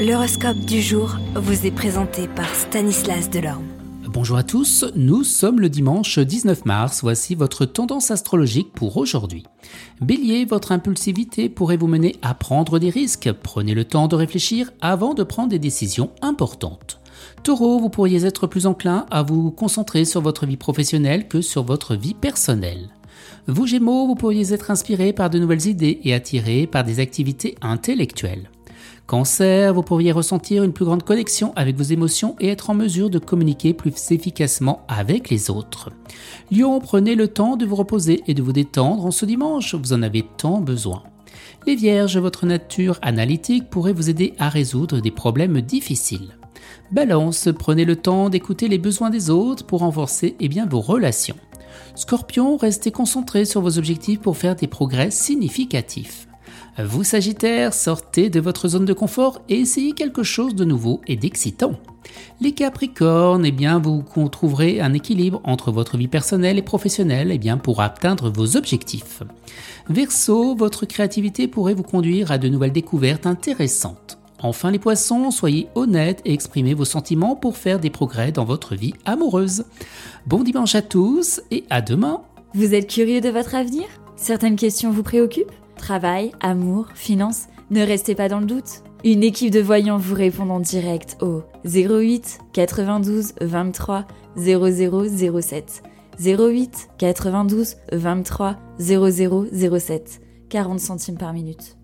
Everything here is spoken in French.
L'horoscope du jour vous est présenté par Stanislas Delorme. Bonjour à tous, nous sommes le dimanche 19 mars, voici votre tendance astrologique pour aujourd'hui. Bélier, votre impulsivité pourrait vous mener à prendre des risques, prenez le temps de réfléchir avant de prendre des décisions importantes. Taureau, vous pourriez être plus enclin à vous concentrer sur votre vie professionnelle que sur votre vie personnelle. Vous Gémeaux, vous pourriez être inspiré par de nouvelles idées et attiré par des activités intellectuelles. Cancer, vous pourriez ressentir une plus grande connexion avec vos émotions et être en mesure de communiquer plus efficacement avec les autres. Lion, prenez le temps de vous reposer et de vous détendre en ce dimanche, vous en avez tant besoin. Les Vierges, votre nature analytique pourrait vous aider à résoudre des problèmes difficiles. Balance, prenez le temps d'écouter les besoins des autres pour renforcer eh vos relations. Scorpion, restez concentré sur vos objectifs pour faire des progrès significatifs. Vous Sagittaire, sortez de votre zone de confort et essayez quelque chose de nouveau et d'excitant. Les Capricornes, eh bien, vous trouverez un équilibre entre votre vie personnelle et professionnelle eh bien, pour atteindre vos objectifs. Verseau, votre créativité pourrait vous conduire à de nouvelles découvertes intéressantes. Enfin les poissons, soyez honnêtes et exprimez vos sentiments pour faire des progrès dans votre vie amoureuse. Bon dimanche à tous et à demain. Vous êtes curieux de votre avenir? Certaines questions vous préoccupent? Travail, amour, finances Ne restez pas dans le doute. Une équipe de voyants vous répond en direct au 08 92 23 0007. 08 92 23 0007. 40 centimes par minute.